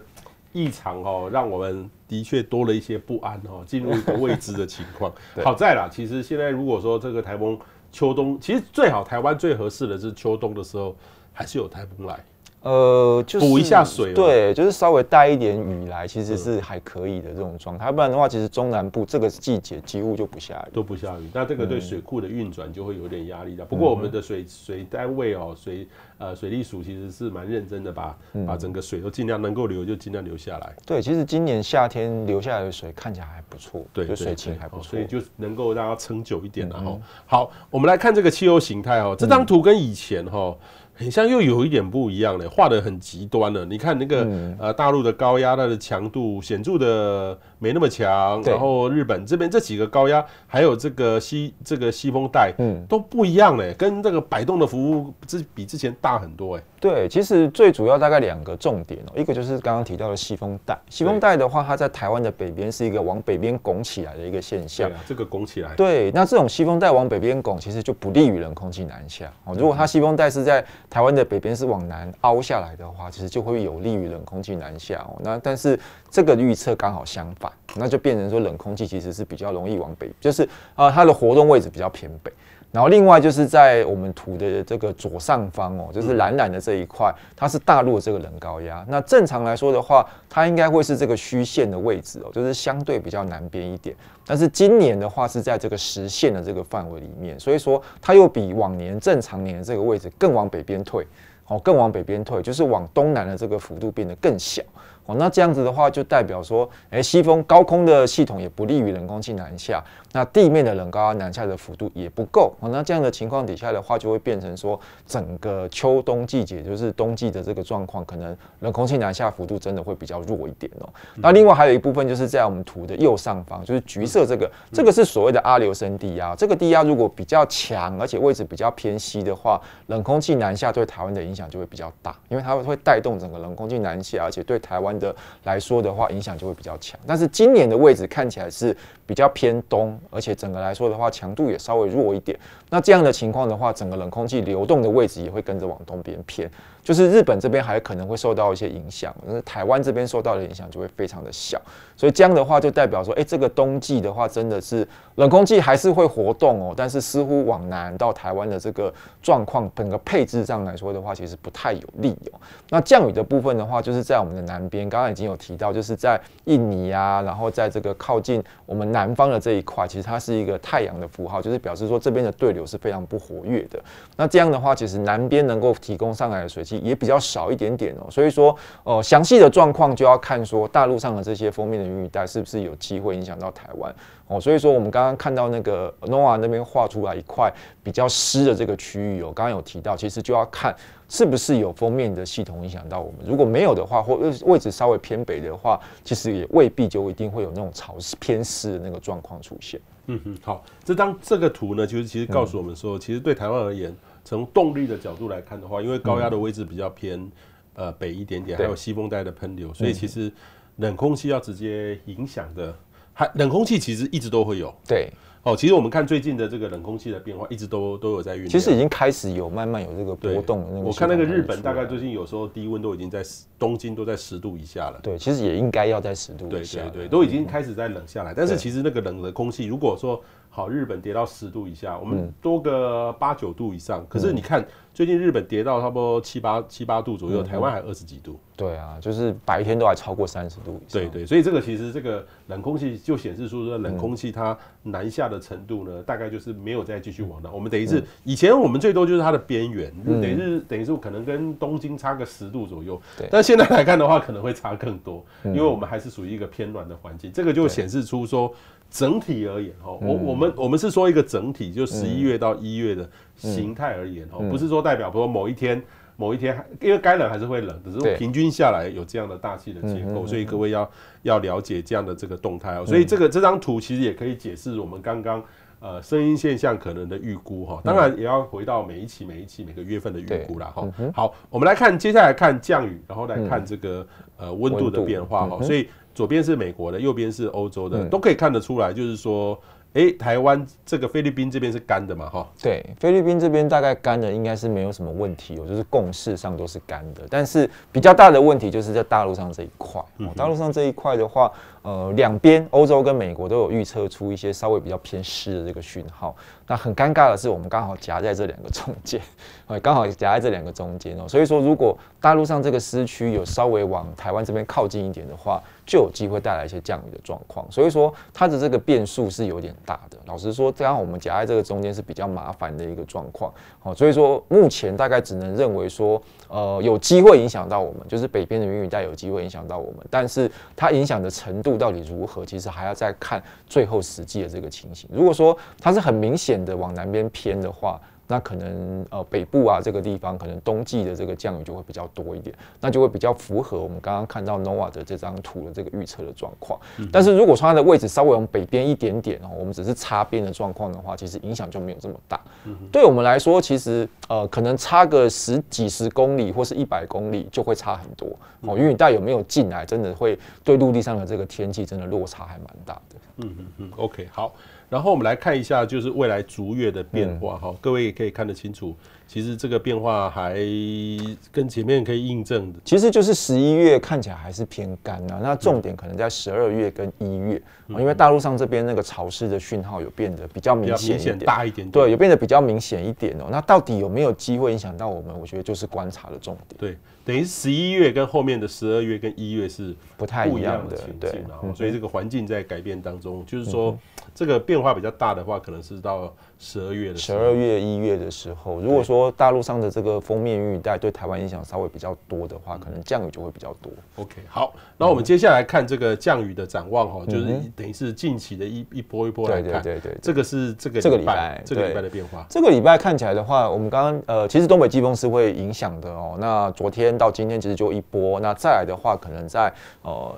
异常哦，让我们的确多了一些不安哦，进入一个未知的情况。*laughs* 好在啦，其实现在如果说这个台风秋冬，其实最好台湾最合适的是秋冬的时候，还是有台风来。呃，就是补一下水，对，就是稍微带一点雨来，其实是还可以的这种状态。不然的话，其实中南部这个季节几乎就不下雨，都不下雨。那这个对水库的运转就会有点压力的。不过我们的水水单位哦，水呃水利署其实是蛮认真的，把把整个水都尽量能够流就尽量留下来。对，其实今年夏天流下来的水看起来还不错，对，水情还不错，所以就能够让它撑久一点。然后，好，我们来看这个气候形态哦，这张图跟以前哈。很像又有一点不一样了，画的很极端了。你看那个、嗯、呃大陆的高压，它的强度显著的没那么强，然后日本这边这几个高压，还有这个西这个西风带，嗯，都不一样嘞，跟这个摆动的服务之比之前大很多哎。对，其实最主要大概两个重点哦，一个就是刚刚提到的西风带，西风带的话，它在台湾的北边是一个往北边拱起来的一个现象。对啊，这个拱起来。对，那这种西风带往北边拱，其实就不利于冷空气南下哦。如果它西风带是在台湾的北边是往南凹下来的话，其实就会有利于冷空气南下哦。那但是这个预测刚好相反，那就变成说冷空气其实是比较容易往北，就是啊、呃、它的活动位置比较偏北。然后另外就是在我们图的这个左上方哦，就是蓝蓝的这一块，它是大陆的这个冷高压。那正常来说的话，它应该会是这个虚线的位置哦，就是相对比较南边一点。但是今年的话是在这个实线的这个范围里面，所以说它又比往年正常年的这个位置更往北边退，哦，更往北边退，就是往东南的这个幅度变得更小。哦，那这样子的话就代表说，哎，西风高空的系统也不利于冷空气南下，那地面的冷高压南下的幅度也不够，哦，那这样的情况底下的话，就会变成说，整个秋冬季节就是冬季的这个状况，可能冷空气南下幅度真的会比较弱一点哦。那另外还有一部分就是在我们图的右上方，就是橘色这个，这个是所谓的阿留申低压，这个低压如果比较强，而且位置比较偏西的话，冷空气南下对台湾的影响就会比较大，因为它会带动整个冷空气南下，而且对台湾的来说的话，影响就会比较强。但是今年的位置看起来是比较偏东，而且整个来说的话，强度也稍微弱一点。那这样的情况的话，整个冷空气流动的位置也会跟着往东边偏。就是日本这边还可能会受到一些影响，但是台湾这边受到的影响就会非常的小。所以这样的话，就代表说，哎，这个冬季的话，真的是冷空气还是会活动哦，但是似乎往南到台湾的这个状况，整个配置上来说的话，其实不太有利哦。那降雨的部分的话，就是在我们的南边，刚刚已经有提到，就是在印尼啊，然后在这个靠近我们南方的这一块，其实它是一个太阳的符号，就是表示说这边的对流是非常不活跃的。那这样的话，其实南边能够提供上来的水汽也比较少一点点哦。所以说，呃，详细的状况就要看说大陆上的这些锋面的云雨带是不是有机会影响到台湾哦，所以说我们刚刚看到那个 NOAA 那边画出来一块比较湿的这个区域哦，刚刚有提到，其实就要看是不是有封面的系统影响到我们。如果没有的话，或位置稍微偏北的话，其实也未必就一定会有那种潮湿偏湿的那个状况出现。嗯哼，好，这张这个图呢，就是其实告诉我们说，其实对台湾而言，从动力的角度来看的话，因为高压的位置比较偏呃北一点点，还有西风带的喷流，所以其实。冷空气要直接影响的，还冷空气其实一直都会有。对，哦，其实我们看最近的这个冷空气的变化，一直都都有在运。其实已经开始有慢慢有这个波动那个。我看那个日本大概最近有时候低温都已经在东京都在十度以下了。对，其实也应该要在十度以下。对对对，都已经开始在冷下来。但是其实那个冷的空气，如果说好，日本跌到十度以下，我们多个八九度以上。可是你看。最近日本跌到差不多七八七八度左右，台湾还二十几度。对啊，就是白天都还超过三十度以上。对对，所以这个其实这个冷空气就显示出说，冷空气它南下的程度呢，大概就是没有再继续往南。我们等于是以前我们最多就是它的边缘，等于是等于是可能跟东京差个十度左右。对。但现在来看的话，可能会差更多，因为我们还是属于一个偏暖的环境。这个就显示出说。整体而言，哈，我我们我们是说一个整体，就十一月到一月的形态而言，哈，不是说代表比如说某一天某一天，因为该冷还是会冷，只是说平均下来有这样的大气的结构，所以各位要要了解这样的这个动态哦。所以这个这张图其实也可以解释我们刚刚呃声音现象可能的预估哈。当然也要回到每一期每一期每个月份的预估啦哈。好，我们来看接下来看降雨，然后来看这个呃温度的变化哈。所以。左边是美国的，右边是欧洲的，都可以看得出来，就是说。哎、欸，台湾这个菲律宾这边是干的嘛？哈，对，菲律宾这边大概干的应该是没有什么问题哦，就是共识上都是干的。但是比较大的问题就是在大陆上这一块，哦，大陆上这一块的话，呃，两边欧洲跟美国都有预测出一些稍微比较偏湿的这个讯号。那很尴尬的是，我们刚好夹在这两个中间，哎，刚好夹在这两个中间哦。所以说，如果大陆上这个湿区有稍微往台湾这边靠近一点的话，就有机会带来一些降雨的状况。所以说，它的这个变数是有点大的，老实说，这样我们夹在这个中间是比较麻烦的一个状况。好，所以说目前大概只能认为说，呃，有机会影响到我们，就是北边的云雨带有机会影响到我们，但是它影响的程度到底如何，其实还要再看最后实际的这个情形。如果说它是很明显的往南边偏的话，那可能呃北部啊这个地方可能冬季的这个降雨就会比较多一点，那就会比较符合我们刚刚看到 NOAA 的这张图的这个预测的状况。但是如果说它的位置稍微往北边一点点哦，我们只是擦边的状况的话，其实影响就没有这么大。对我们来说，其实呃可能差个十几十公里或是一百公里就会差很多哦。云雨带有没有进来，真的会对陆地上的这个天气真的落差还蛮大的。嗯嗯嗯，OK 好。然后我们来看一下，就是未来逐月的变化哈，各位也可以看得清楚。其实这个变化还跟前面可以印证的，其实就是十一月看起来还是偏干啊。那重点可能在十二月跟一月，因为大陆上这边那个潮湿的讯号有变得比较明显一点，大一点，对，有变得比较明显一点哦。那到底有没有机会影响到我们？我觉得就是观察的重点。对。等于十一月跟后面的十二月跟一月是不太一样的情境，然后所以这个环境在改变当中，就是说这个变化比较大的话，可能是到十二月的，十二月一月的时候，如果说大陆上的这个封面云雨带对台湾影响稍微比较多的话，可能降雨就会比较多。OK，好，那我们接下来看这个降雨的展望哈，就是等于是近期的一一波一波来看，对对对，这个是这个这个礼拜这个礼拜的变化。这个礼拜看起来的话，我们刚刚呃，其实东北季风是会影响的哦。那昨天到今天其实就一波，那再来的话，可能在呃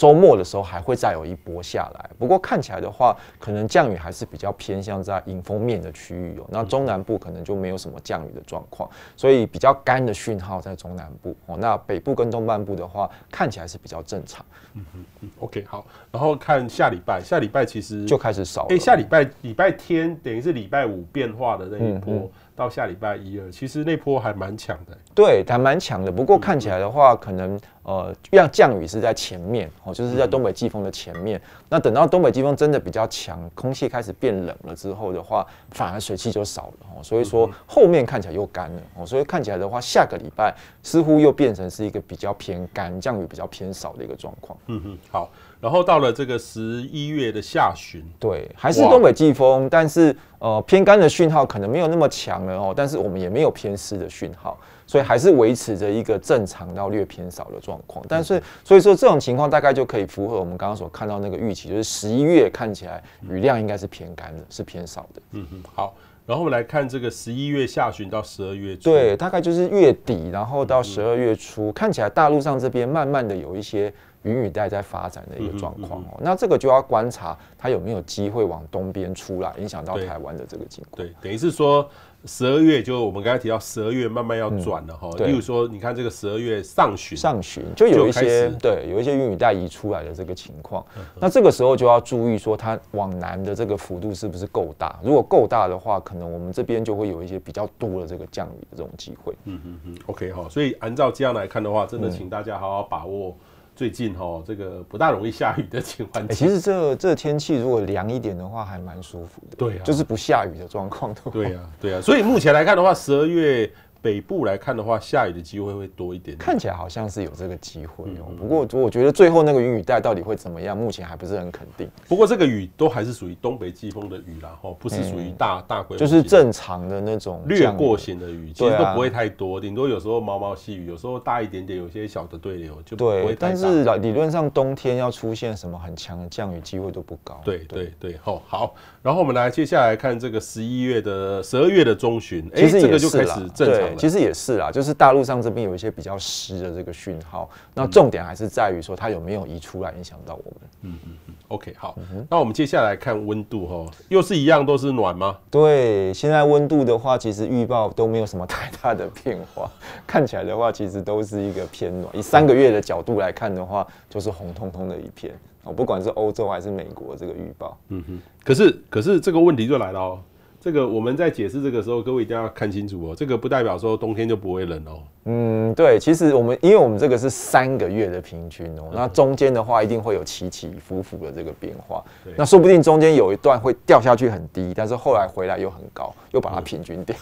周末的时候还会再有一波下来。不过看起来的话，可能降雨还是比较偏向在迎风面的区域哦。那中南部可能就没有什么降雨的状况，所以比较干的讯号在中南部哦。那北部跟东半部的话，看起来是比较正常。嗯嗯嗯，OK 好。然后看下礼拜，下礼拜其实就开始少了。哎，下礼拜礼拜天等于是礼拜五变化的那一波。嗯嗯到下礼拜一二，其实那波还蛮强的，对，还蛮强的。不过看起来的话，可能呃，让降雨是在前面哦，就是在东北季风的前面。那等到东北季风真的比较强，空气开始变冷了之后的话，反而水汽就少了哦。所以说后面看起来又干了哦，所以看起来的话，下个礼拜似乎又变成是一个比较偏干，降雨比较偏少的一个状况。嗯嗯，好。然后到了这个十一月的下旬，对，还是东北季风，但是呃偏干的讯号可能没有那么强了哦，但是我们也没有偏湿的讯号，所以还是维持着一个正常到略偏少的状况。但是所以说这种情况大概就可以符合我们刚刚所看到那个预期，就是十一月看起来雨量应该是偏干的，是偏少的。嗯嗯，好。然后我们来看这个十一月下旬到十二月初，对，大概就是月底，然后到十二月初，看起来大陆上这边慢慢的有一些。云雨带在发展的一个状况哦，那这个就要观察它有没有机会往东边出来，影响到台湾的这个情况。对，等于是说十二月就我们刚才提到十二月慢慢要转了哈。例如说，你看这个十二月上旬，上旬就有一些对，有一些云雨带移出来的这个情况。那这个时候就要注意说，它往南的这个幅度是不是够大？如果够大的话，可能我们这边就会有一些比较多的这个降雨的这种机会。嗯嗯嗯，OK 哈。所以按照这样来看的话，真的请大家好好把握。最近哈，这个不大容易下雨的情况。其实这这天气如果凉一点的话，还蛮舒服的。对啊，就是不下雨的状况。对啊，对啊。所以目前来看的话，十二月。北部来看的话，下雨的机会会多一点点。看起来好像是有这个机会哦。不过我觉得最后那个云雨带到底会怎么样，目前还不是很肯定。不过这个雨都还是属于东北季风的雨啦，哈，不是属于大大规模，就是正常的那种掠过型的雨，其实都不会太多，顶多有时候毛毛细雨，有时候大一点点，有些小的对流就不会太大。但是理论上冬天要出现什么很强的降雨机会都不高。对对对，好，好。然后我们来接下来看这个十一月的十二月的中旬，哎，这个就开始正常了。其实也是啦。就是大陆上这边有一些比较湿的这个讯号，那重点还是在于说它有没有移出来影响到我们。嗯嗯嗯，OK，好，那我们接下来看温度哈，又是一样都是暖吗？对，现在温度的话，其实预报都没有什么太大的变化，*laughs* 看起来的话，其实都是一个偏暖。以三个月的角度来看的话，就是红彤彤的一片哦，不管是欧洲还是美国这个预报。嗯哼，可是可是这个问题就来了哦。这个我们在解释这个时候，各位一定要看清楚哦。这个不代表说冬天就不会冷哦。嗯，对，其实我们因为我们这个是三个月的平均哦，那中间的话一定会有起起伏伏的这个变化。那说不定中间有一段会掉下去很低，但是后来回来又很高，又把它平均掉。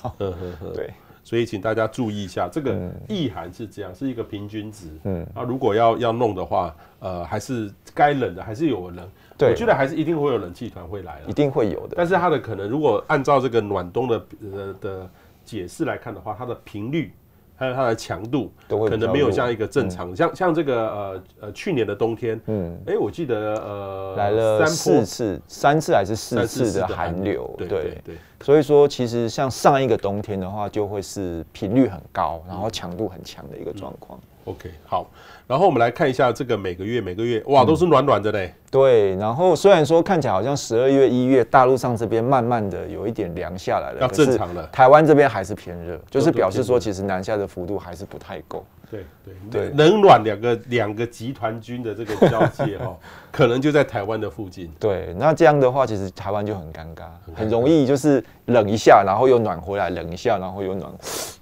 对。所以请大家注意一下，这个意涵是这样，是一个平均值。嗯，啊，如果要要弄的话，呃，还是该冷的还是有冷。对，我觉得还是一定会有冷气团会来的，一定会有的。但是它的可能，如果按照这个暖冬的呃的解释来看的话，它的频率还有它的强度，可能没有像一个正常，像像这个呃呃去年的冬天，嗯，哎，我记得呃来了四次，三次还是四次的寒流，对对对。所以说，其实像上一个冬天的话，就会是频率很高，然后强度很强的一个状况。OK，好。然后我们来看一下这个每个月每个月，哇，都是暖暖的嘞。对，然后虽然说看起来好像十二月一月大陆上这边慢慢的有一点凉下来了，要正常了。台湾这边还是偏热，就是表示说其实南下的幅度还是不太够。对对对，冷暖两个两个集团军的这个交界哈，*laughs* 可能就在台湾的附近。对，那这样的话，其实台湾就很尴尬，很容易就是冷一下，然后又暖回来，冷一下，然后又暖。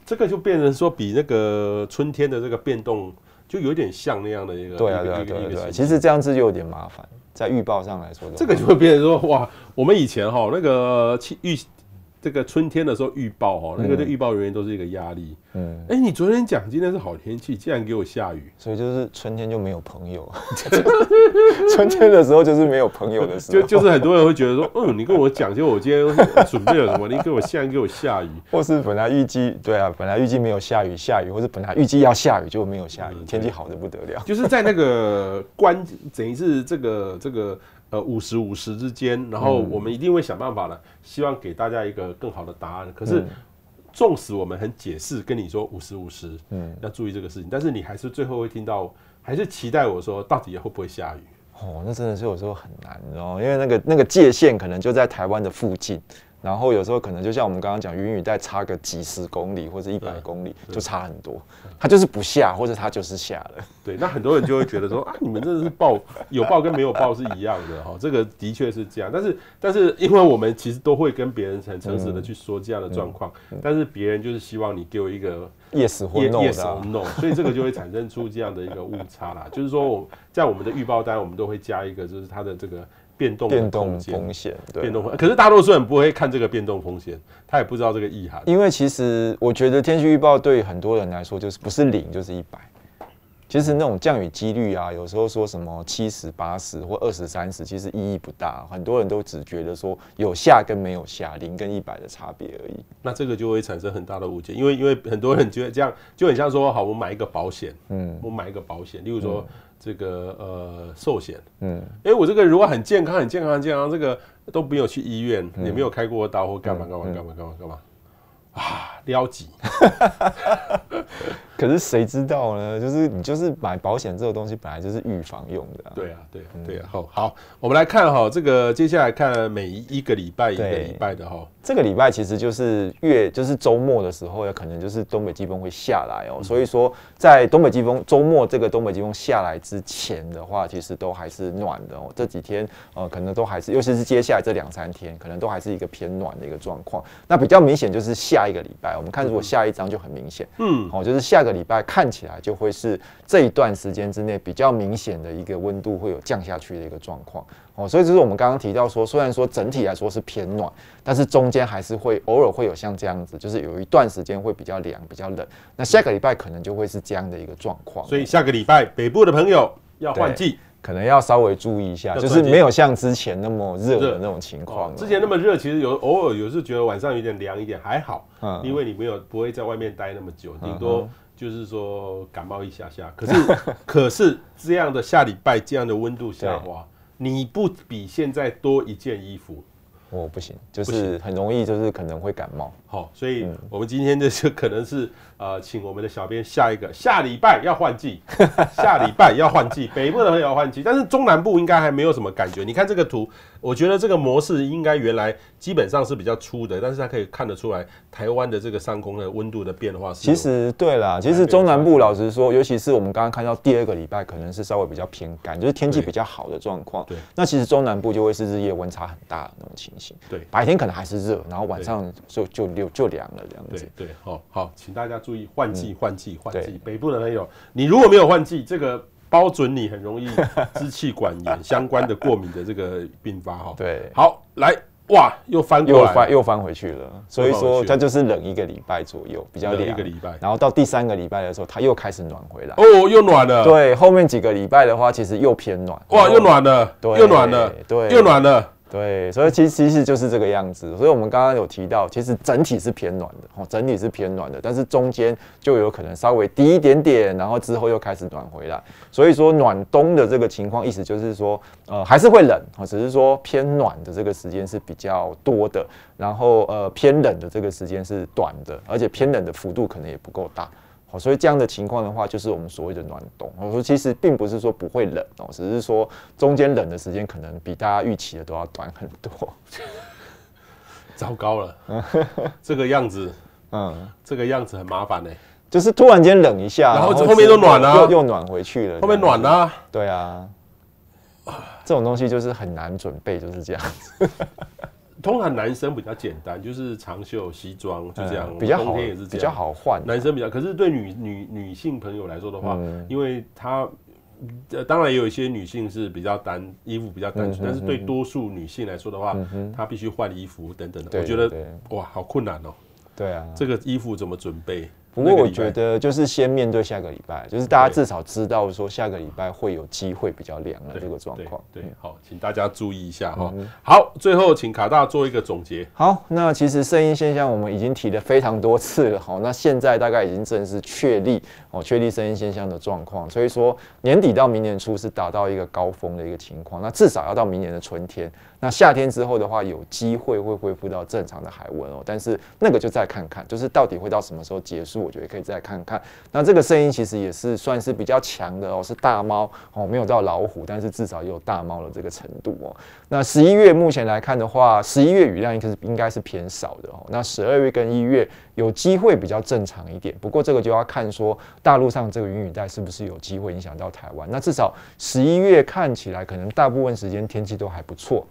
这个就变成说比那个春天的这个变动。就有点像那样的一个，对啊，对啊，对啊，对啊。其实这样子就有点麻烦，在预报上来说，这个就会变成说，哇，我们以前哈那个气预这个春天的时候预报哦，那个对预报人员都是一个压力。嗯，哎，你昨天讲今天是好天气，竟然给我下雨，所以就是春天就没有朋友。*laughs* 春天的时候就是没有朋友的时候，就就是很多人会觉得说，嗯，你跟我讲，就我今天准备了什么，你给我现在给我下雨，或是本来预计对啊，本来预计没有下雨，下雨，或是本来预计要下雨就没有下雨，天气好的不得了。就是在那个关，等于是这个这个。呃，五十五十之间，然后我们一定会想办法的，希望给大家一个更好的答案。可是，纵使我们很解释跟你说五十五十，嗯，要注意这个事情，但是你还是最后会听到，还是期待我说到底会不会下雨？哦，那真的是有时候很难哦，因为那个那个界限可能就在台湾的附近。然后有时候可能就像我们刚刚讲，云雨带差个几十公里或者一百公里就差很多，它就是不下或者它就是下了。对，那很多人就会觉得说啊，你们这是报有报跟没有报是一样的哈，这个的确是这样。但是但是因为我们其实都会跟别人很诚实的去说这样的状况，但是别人就是希望你给我一个 yes 或 no yes or no，所以这个就会产生出这样的一个误差啦。就是说我在我们的预报单，我们都会加一个，就是它的这个。变动变动风险，对，变动风险。可是大多数人不会看这个变动风险，他也不知道这个意涵。因为其实我觉得天气预报对很多人来说就是不是零就是一百。其实那种降雨几率啊，有时候说什么七十八十或二十三十，其实意义不大。很多人都只觉得说有下跟没有下，零跟一百的差别而已。那这个就会产生很大的误解，因为因为很多人觉得这样就很像说，好，我买一个保险，嗯，我买一个保险，例如说。嗯这个呃寿险，嗯，哎，我这个如果很健康、很健康、很健康，这个都没有去医院，也没有开过刀或干嘛干嘛干嘛干嘛干嘛，啊，撩急。*laughs* 可是谁知道呢？就是你就是买保险这个东西，本来就是预防用的。对啊，对啊，对啊。好，好，我们来看哈，这个接下来看每一个礼拜一个礼拜的哈。这个礼拜其实就是月，就是周末的时候，有可能就是东北季风会下来哦。所以说，在东北季风周末这个东北季风下来之前的话，其实都还是暖的哦。这几天呃，可能都还是，尤其是接下来这两三天，可能都还是一个偏暖的一个状况。那比较明显就是下一个礼拜，我们看如果下一张就很明显，嗯，哦，就是下。个礼拜看起来就会是这一段时间之内比较明显的一个温度会有降下去的一个状况哦，所以就是我们刚刚提到说，虽然说整体来说是偏暖，但是中间还是会偶尔会有像这样子，就是有一段时间会比较凉、比较冷。那下个礼拜可能就会是这样的一个状况。所以下个礼拜北部的朋友要换季，可能要稍微注意一下，就是没有像之前那么热的那种情况。之前那么热，其实有偶尔有时觉得晚上有点凉一点还好，嗯，因为你没有不会在外面待那么久，顶多。就是说感冒一下下，可是 *laughs* 可是这样的下礼拜这样的温度下滑，你不比现在多一件衣服？哦，不行，就是很容易，就是可能会感冒。好，所以我们今天的就可能是呃，请我们的小编下一个下礼拜要换季，下礼拜要换季，*laughs* 北部的朋友要换季，但是中南部应该还没有什么感觉。你看这个图，我觉得这个模式应该原来基本上是比较粗的，但是它可以看得出来台湾的这个上空的温度的变化是。其实对啦，其实中南部老实说，尤其是我们刚刚看到第二个礼拜，可能是稍微比较偏干，就是天气比较好的状况。对，那其实中南部就会是日夜温差很大的那种情形。对，白天可能还是热，然后晚上就就就就凉了这样子。对对，好好，请大家注意换季换季换季。北部的朋友，你如果没有换季，这个。包准你很容易支气管炎 *laughs* 相关的过敏的这个并发哈。对，好来哇，又翻过来，又翻又翻回去了。所以说它就是冷一个礼拜左右，比较凉一个礼拜。然后到第三个礼拜的时候，它又开始暖回来。哦，又暖了。对，后面几个礼拜的话，其实又偏暖。哇，又暖了，对，又暖了，对，又暖了。对，所以其实其实就是这个样子。所以我们刚刚有提到，其实整体是偏暖的，哦，整体是偏暖的，但是中间就有可能稍微低一点点，然后之后又开始暖回来。所以说暖冬的这个情况，意思就是说，呃，还是会冷，哦只是说偏暖的这个时间是比较多的，然后呃偏冷的这个时间是短的，而且偏冷的幅度可能也不够大。好，所以这样的情况的话，就是我们所谓的暖冬。我说其实并不是说不会冷哦，只是说中间冷的时间可能比大家预期的都要短很多。*laughs* 糟糕了，这个样子，*laughs* 嗯，这个样子很麻烦呢。就是突然间冷一下，然后后面又暖了，又又暖回去了。后面暖了，对啊，这种东西就是很难准备，就是这样子。通常男生比较简单，就是长袖西装就这样，嗯、比较好，冬天也是这样，比较好换。男生比较，可是对女女女性朋友来说的话，嗯、因为她呃，当然也有一些女性是比较单衣服比较单纯，嗯但是对多数女性来说的话，嗯她必须换衣服等等的。我觉得哇，好困难哦。对啊，这个衣服怎么准备？不过我觉得就是先面对下个礼拜，就是大家至少知道说下个礼拜会有机会比较凉的这个状况。对，好，请大家注意一下哈。嗯、好，最后请卡大做一个总结。好，那其实圣婴现象我们已经提了非常多次了，好，那现在大概已经正式确立哦，确立圣婴现象的状况。所以说年底到明年初是达到一个高峰的一个情况，那至少要到明年的春天。那夏天之后的话，有机会会恢复到正常的海温哦，但是那个就再看看，就是到底会到什么时候结束，我觉得可以再看看。那这个声音其实也是算是比较强的哦，是大猫哦，没有到老虎，但是至少也有大猫的这个程度哦。那十一月目前来看的话，十一月雨量应该是应该是偏少的哦。那十二月跟一月有机会比较正常一点，不过这个就要看说大陆上这个云雨带是不是有机会影响到台湾。那至少十一月看起来可能大部分时间天气都还不错。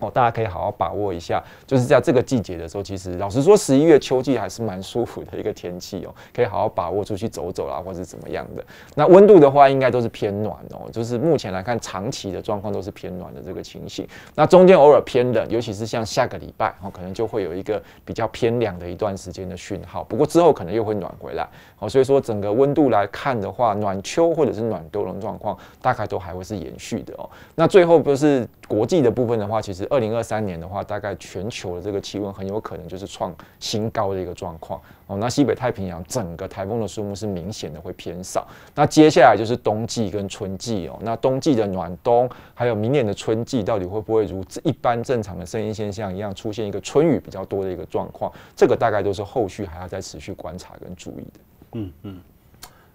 哦，大家可以好好把握一下，就是在这个季节的时候，其实老实说，十一月秋季还是蛮舒服的一个天气哦，可以好好把握出去走走啦，或者怎么样的。那温度的话，应该都是偏暖哦，就是目前来看，长期的状况都是偏暖的这个情形。那中间偶尔偏冷，尤其是像下个礼拜哦，可能就会有一个比较偏凉的一段时间的讯号。不过之后可能又会暖回来哦，所以说整个温度来看的话，暖秋或者是暖冬的状况，大概都还会是延续的哦。那最后不是国际的部分的话，其实。二零二三年的话，大概全球的这个气温很有可能就是创新高的一个状况哦。那西北太平洋整个台风的数目是明显的会偏少。那接下来就是冬季跟春季哦。那冬季的暖冬，还有明年的春季，到底会不会如一般正常的声音现象一样出现一个春雨比较多的一个状况？这个大概都是后续还要再持续观察跟注意的。嗯嗯，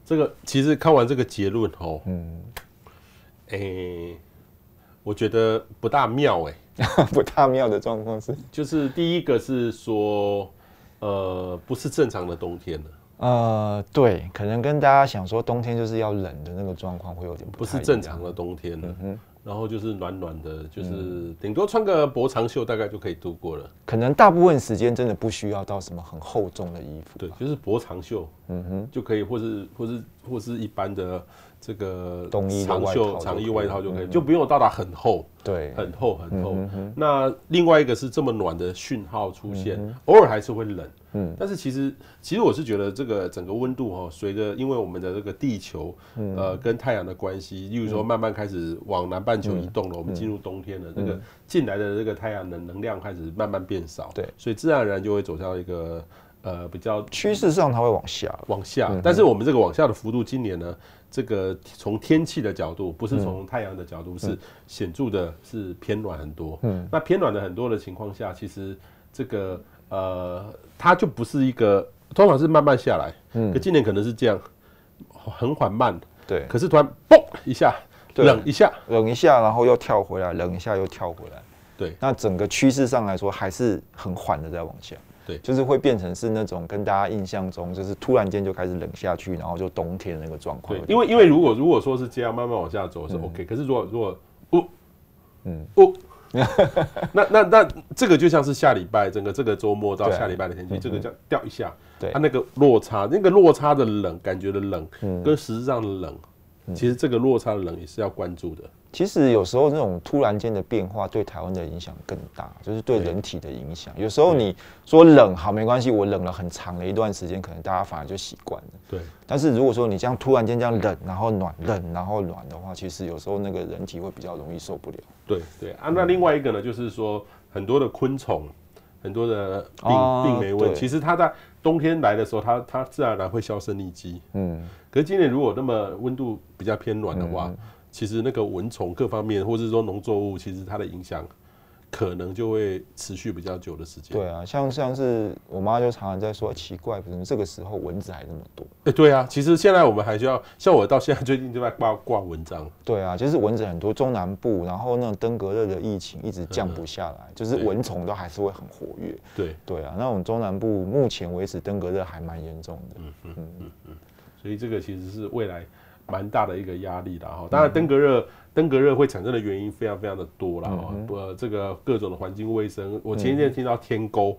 这个其实看完这个结论哦，嗯，诶、欸，我觉得不大妙哎、欸。*laughs* 不大妙的状况是，就是第一个是说，呃，不是正常的冬天了。呃，对，可能跟大家想说冬天就是要冷的那个状况会有点不，不是正常的冬天了。嗯，然后就是暖暖的，就是顶多穿个薄长袖大概就可以度过了。可能大部分时间真的不需要到什么很厚重的衣服。对，就是薄长袖，嗯哼，就可以，或是或是或是一般的。这个冬衣长袖长衣外套就可以，就不用到达很厚，对，很厚很厚。那另外一个是这么暖的讯号出现，偶尔还是会冷。嗯，但是其实其实我是觉得这个整个温度哈，随着因为我们的这个地球呃跟太阳的关系，例如说慢慢开始往南半球移动了，我们进入冬天了，这个进来的这个太阳能能量开始慢慢变少，对，所以自然而然就会走向一个呃比较趋势上它会往下。往下，但是我们这个往下的幅度今年呢？这个从天气的角度，不是从太阳的角度，是显著的，是偏暖很多。嗯，那偏暖的很多的情况下，其实这个呃，它就不是一个，通常是慢慢下来。嗯，可今年可能是这样，很缓慢。对，可是突然嘣一下，冷一下，冷一下，然后又跳回来，冷一下又跳回来。对，那整个趋势上来说，还是很缓的在往下。对，就是会变成是那种跟大家印象中，就是突然间就开始冷下去，然后就冬天的那个状况。对，因为因为如果如果说是这样慢慢往下走是 OK，、嗯、可是如果如果哦，嗯。哦，*laughs* 那那那这个就像是下礼拜整个这个周末到下礼拜的天气，啊、这个叫掉一下，对，它那个落差，那个落差的冷感觉的冷，嗯、跟实质上的冷，其实这个落差的冷也是要关注的。其实有时候那种突然间的变化对台湾的影响更大，就是对人体的影响。有时候你说冷好没关系，我冷了很长的一段时间，可能大家反而就习惯了。对。但是如果说你这样突然间这样冷，然后暖，冷然后暖的话，其实有时候那个人体会比较容易受不了。对对啊，那另外一个呢，就是说很多的昆虫，很多的病病媒蚊，其实它在冬天来的时候，它它自然而然会销声匿迹。嗯。可是今年如果那么温度比较偏暖的话，其实那个蚊虫各方面，或者是说农作物，其实它的影响可能就会持续比较久的时间。对啊，像像是我妈就常常在说，奇怪，为什么这个时候蚊子还那么多？哎、欸，对啊，其实现在我们还需要，像我到现在最近就在挂挂蚊帐。对啊，就是蚊子很多，中南部，然后那种登革热的疫情一直降不下来，嗯、就是蚊虫都还是会很活跃。对对啊，那种中南部目前为止登革热还蛮严重的。嗯嗯嗯嗯，所以这个其实是未来。蛮大的一个压力的哈，当然登革热，登革热会产生的原因非常非常的多了哈，呃，这个各种的环境卫生，我前一天听到天沟，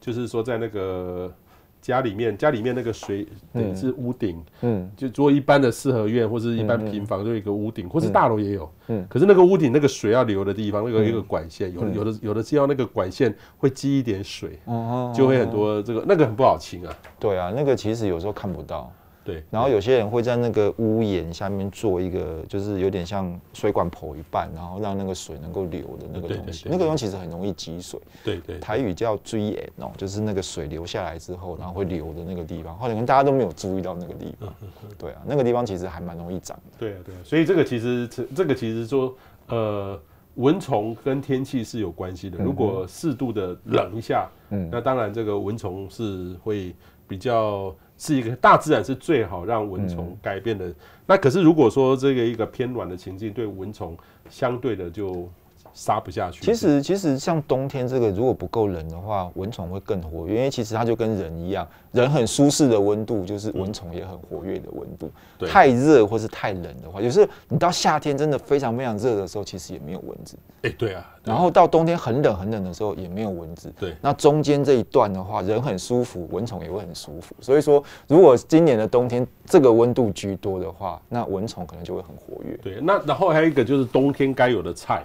就是说在那个家里面家里面那个水等于是屋顶，嗯，就如果一般的四合院或是一般平房，就有一个屋顶，或是大楼也有，嗯，可是那个屋顶那个水要流的地方，那个一个管线，有的有的有的是要那个管线会积一点水，哦，就会很多这个那个很不好清啊。对啊，那个其实有时候看不到。对，然后有些人会在那个屋檐下面做一个，就是有点像水管剖一半，然后让那个水能够流的那个东西。那个东西其实很容易积水。对对，台语叫“追眼”哦，就是那个水流下来之后，然后会流的那个地方。后来可能大家都没有注意到那个地方。对啊，那个地方其实还蛮容易长的。对啊，对啊。所以这个其实这这个其实说，呃，蚊虫跟天气是有关系的。如果适度的冷一下，嗯，那当然这个蚊虫是会比较。是一个大自然是最好让蚊虫改变的。嗯、那可是如果说这个一个偏暖的情境，对蚊虫相对的就杀不下去。其实其实像冬天这个如果不够冷的话，蚊虫会更活跃，因为其实它就跟人一样，人很舒适的温度就是蚊虫也很活跃的温度。对，太热或是太冷的话，有时候你到夏天真的非常非常热的时候，其实也没有蚊子。哎，对啊。然后到冬天很冷很冷的时候，也没有蚊子。对，那中间这一段的话，人很舒服，蚊虫也会很舒服。所以说，如果今年的冬天这个温度居多的话，那蚊虫可能就会很活跃。对，那然后还有一个就是冬天该有的菜，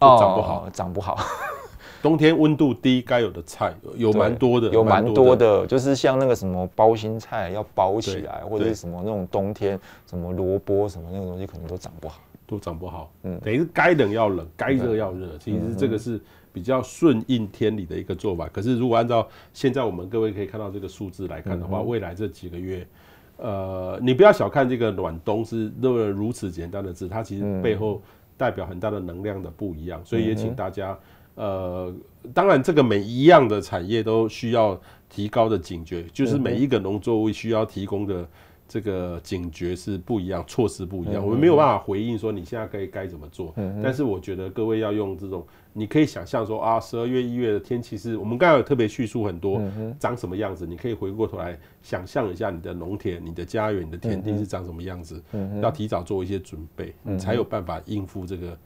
长不好，哦、长不好。*laughs* 冬天温度低，该有的菜有蛮多的，有蛮多的，就是像那个什么包心菜要包起来，或者是什么那种冬天什么萝卜什么那个东西，可能都长不好。都长不好，嗯，等于是该冷要冷，该热要热，其实这个是比较顺应天理的一个做法。可是如果按照现在我们各位可以看到这个数字来看的话，未来这几个月，呃，你不要小看这个暖冬是那么如此简单的字，它其实背后代表很大的能量的不一样。所以也请大家，呃，当然这个每一样的产业都需要提高的警觉，就是每一个农作物需要提供的。这个警觉是不一样，措施不一样，我们没有办法回应说你现在该该怎么做。但是我觉得各位要用这种，你可以想象说啊，十二月一月的天气是我们刚才有特别叙述很多长什么样子，你可以回过头来想象一下你的农田、你的家园、你的田地是长什么样子，要提早做一些准备，你才有办法应付这个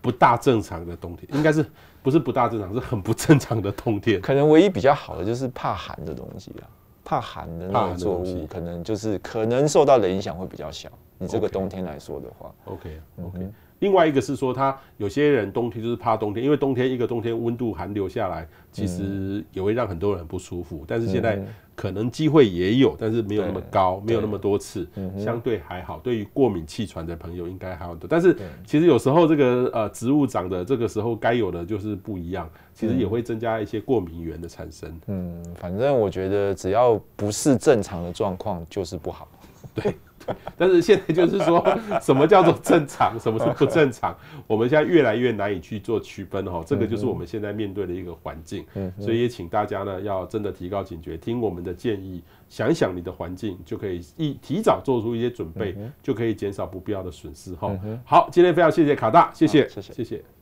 不大正常的冬天。应该是不是不大正常，是很不正常的冬天。可能唯一比较好的就是怕寒的东西啊。怕寒的那种作物，可能就是可能受到的影响会比较小。你这个冬天来说的话，OK OK。另外一个是说，他有些人冬天就是怕冬天，因为冬天一个冬天温度寒流下来，其实也会让很多人不舒服。但是现在可能机会也有，但是没有那么高，没有那么多次，相对还好。对于过敏气喘的朋友应该还好多。但是其实有时候这个呃植物长的这个时候该有的就是不一样，其实也会增加一些过敏源的产生。嗯，反正我觉得只要不是正常的状况，就是不好。对。*laughs* 但是现在就是说，什么叫做正常，什么是不正常？我们现在越来越难以去做区分哈。这个就是我们现在面对的一个环境。所以也请大家呢，要真的提高警觉，听我们的建议，想一想你的环境，就可以一提早做出一些准备，就可以减少不必要的损失哈。好，今天非常谢谢卡大谢，谢谢，谢谢。